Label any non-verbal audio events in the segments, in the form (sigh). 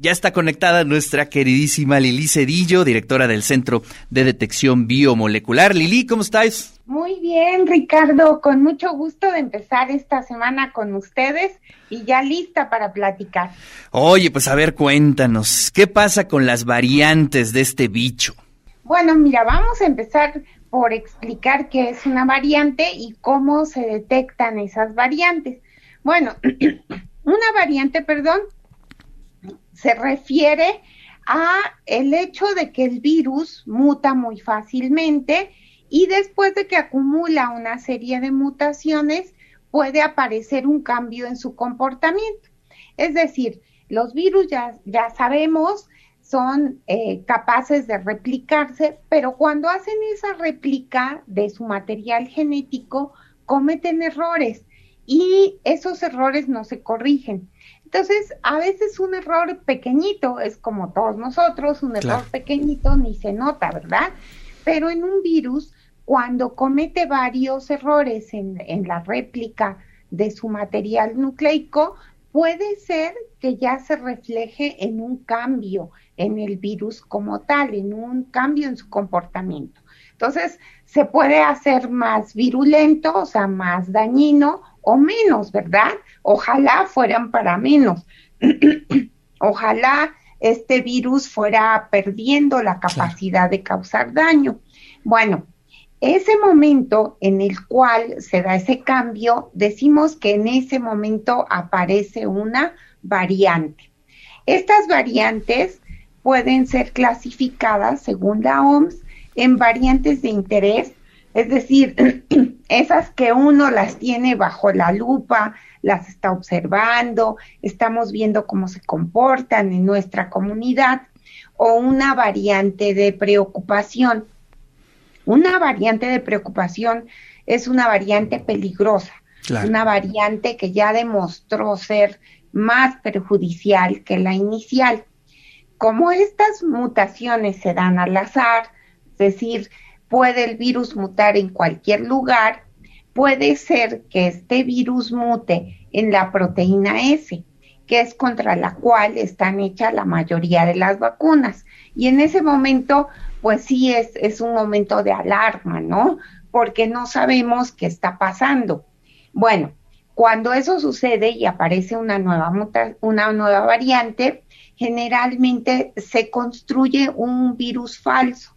Ya está conectada nuestra queridísima Lili Cedillo, directora del Centro de Detección Biomolecular. Lili, ¿cómo estás? Muy bien, Ricardo, con mucho gusto de empezar esta semana con ustedes y ya lista para platicar. Oye, pues a ver, cuéntanos, ¿qué pasa con las variantes de este bicho? Bueno, mira, vamos a empezar por explicar qué es una variante y cómo se detectan esas variantes. Bueno, (clears throat) una variante, perdón, se refiere a el hecho de que el virus muta muy fácilmente y después de que acumula una serie de mutaciones puede aparecer un cambio en su comportamiento. Es decir, los virus ya, ya sabemos son eh, capaces de replicarse, pero cuando hacen esa réplica de su material genético, cometen errores y esos errores no se corrigen. Entonces, a veces un error pequeñito es como todos nosotros, un error pequeñito ni se nota, ¿verdad? Pero en un virus, cuando comete varios errores en, en la réplica de su material nucleico, puede ser que ya se refleje en un cambio en el virus como tal, en un cambio en su comportamiento. Entonces, se puede hacer más virulento, o sea, más dañino o menos, ¿verdad? Ojalá fueran para menos. (clears throat) Ojalá este virus fuera perdiendo la capacidad de causar daño. Bueno, ese momento en el cual se da ese cambio, decimos que en ese momento aparece una variante. Estas variantes pueden ser clasificadas, según la OMS, en variantes de interés es decir, (clears throat) esas que uno las tiene bajo la lupa, las está observando, estamos viendo cómo se comportan en nuestra comunidad, o una variante de preocupación. Una variante de preocupación es una variante peligrosa, una variante que ya demostró ser más perjudicial que la inicial. Como estas mutaciones se dan al azar, es decir, puede el virus mutar en cualquier lugar, puede ser que este virus mute en la proteína S, que es contra la cual están hechas la mayoría de las vacunas. Y en ese momento, pues sí es, un momento de alarma, ¿no? Porque no sabemos qué está pasando. Bueno, cuando eso sucede y aparece una nueva, una nueva variante, generalmente se construye un virus falso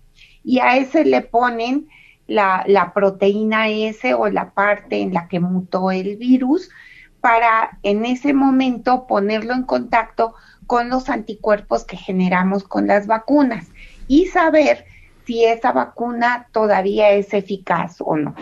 y a ese le ponen la, la, proteína S o la parte en la que mutó el virus para en ese momento ponerlo en contacto con los anticuerpos que generamos con las vacunas y saber si esa vacuna todavía es eficaz o no.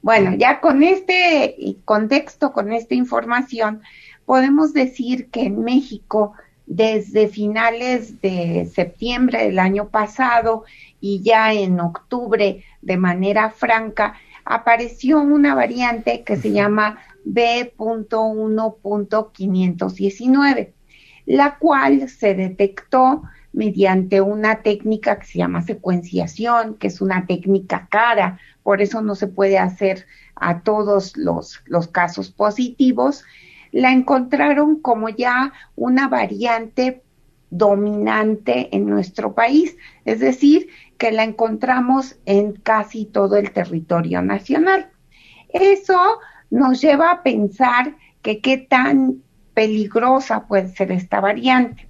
Bueno, ya con este contexto, con esta información, podemos decir que en México, desde finales de septiembre del año pasado y ya en octubre de manera franca apareció una variante que se llama B.1.519, la cual se detectó mediante una técnica que se llama secuenciación, que es una técnica cara, por eso no se puede hacer a todos los, los casos positivos, la encontraron como ya una variante dominante en nuestro país, es decir, que la encontramos en casi todo el territorio nacional. Eso nos lleva a pensar que qué tan peligrosa puede ser esta variante.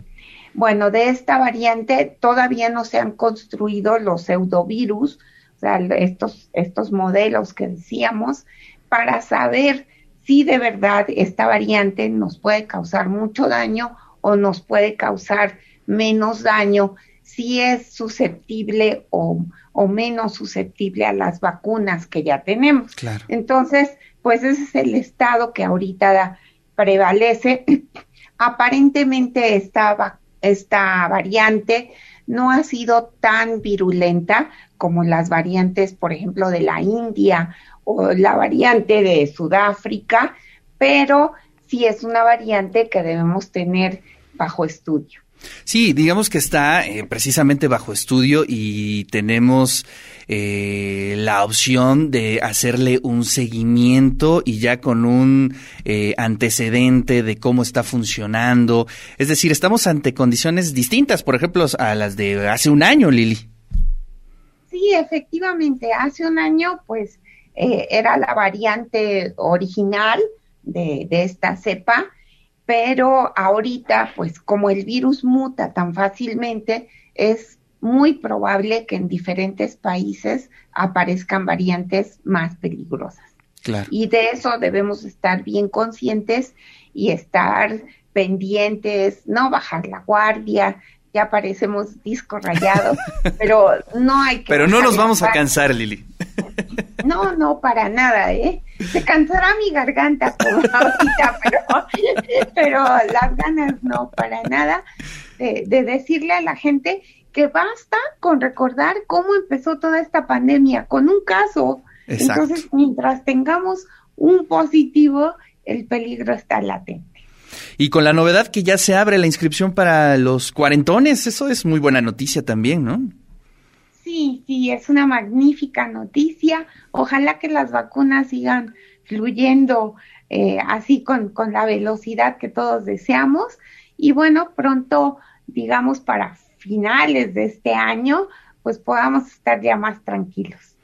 Bueno, de esta variante todavía no se han construido los pseudovirus, o sea, estos, estos modelos que decíamos, para saber si de verdad esta variante nos puede causar mucho daño o nos puede causar menos daño si es susceptible o, menos susceptible a las vacunas que ya tenemos. Entonces, pues ese es el estado que ahorita prevalece. (clears throat) Aparentemente esta, esta variante no ha sido tan virulenta como las variantes, por ejemplo, de la India o la variante de Sudáfrica, pero sí es una variante que debemos tener bajo estudio. Sí, digamos que está eh, precisamente bajo estudio y tenemos eh, la opción de hacerle un seguimiento y ya con un eh, antecedente de cómo está funcionando. Es decir, estamos ante condiciones distintas, por ejemplo, a las de hace un año, Lili. Sí, efectivamente, hace un año pues era la variante original de, de esta cepa pero ahorita, pues como el virus muta tan fácilmente, es muy probable que en diferentes países aparezcan variantes más peligrosas. Claro. Y de eso debemos estar bien conscientes y estar pendientes, no bajar la guardia, ya parecemos discos rayados, (laughs) pero no hay que... Pero no nos vamos a cansar, Lili. No, no, para nada, ¿eh? Se cansará mi garganta como ahorita, (laughs) pero, pero las ganas no, para nada, de, decirle a la gente que basta con recordar cómo empezó toda esta pandemia, con un caso. Entonces, mientras tengamos un positivo, el peligro está latente. Y con la novedad que ya se abre la inscripción para los cuarentones, eso es muy buena noticia también, ¿no? Sí, sí, es una magnífica noticia. Ojalá que las vacunas sigan fluyendo eh, así con, con la velocidad que todos deseamos. Y bueno, pronto, digamos, para finales de este año, pues podamos estar ya más tranquilos.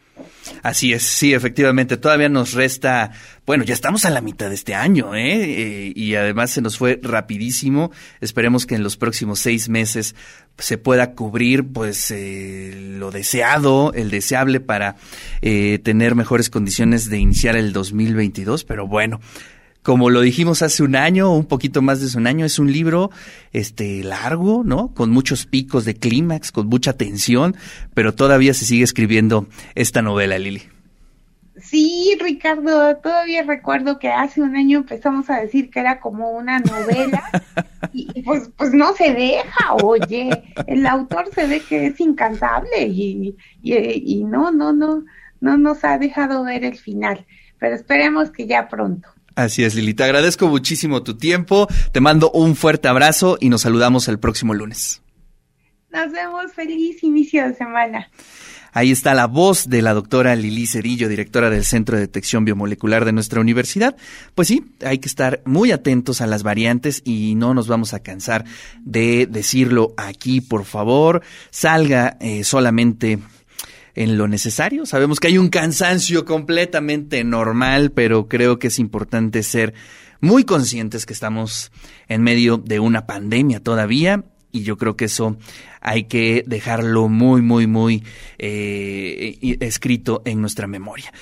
Así es, sí, efectivamente, todavía nos resta, bueno, ya estamos a la mitad de este año, ¿eh? eh y además se nos fue rapidísimo. Esperemos que en los próximos seis meses se pueda cubrir, pues, eh, lo deseado, el deseable para eh, tener mejores condiciones de iniciar el 2022. Pero bueno, como lo dijimos hace un año, un poquito más de un año, es un libro este largo, ¿no? Con muchos picos de clímax, con mucha tensión, pero todavía se sigue escribiendo esta novela, Lili. Sí, Ricardo, todavía recuerdo que hace un año empezamos a decir que era como una novela (laughs) y, pues, pues no se deja, oye, el autor se ve que es incansable y, y, y no, no, no, no nos ha dejado ver el final, pero esperemos que ya pronto. Así es, Lili. Te agradezco muchísimo tu tiempo. Te mando un fuerte abrazo y nos saludamos el próximo lunes. Nos vemos. Feliz inicio de semana. Ahí está la voz de la doctora Lili Cerillo, directora del Centro de Detección Biomolecular de nuestra universidad. Pues sí, hay que estar muy atentos a las variantes y no nos vamos a cansar de decirlo aquí, por favor. Salga eh, solamente en lo necesario. Sabemos que hay un cansancio completamente normal, pero creo que es importante ser muy conscientes que estamos en medio de una pandemia todavía y yo creo que eso hay que dejarlo muy, muy, muy eh, escrito en nuestra memoria.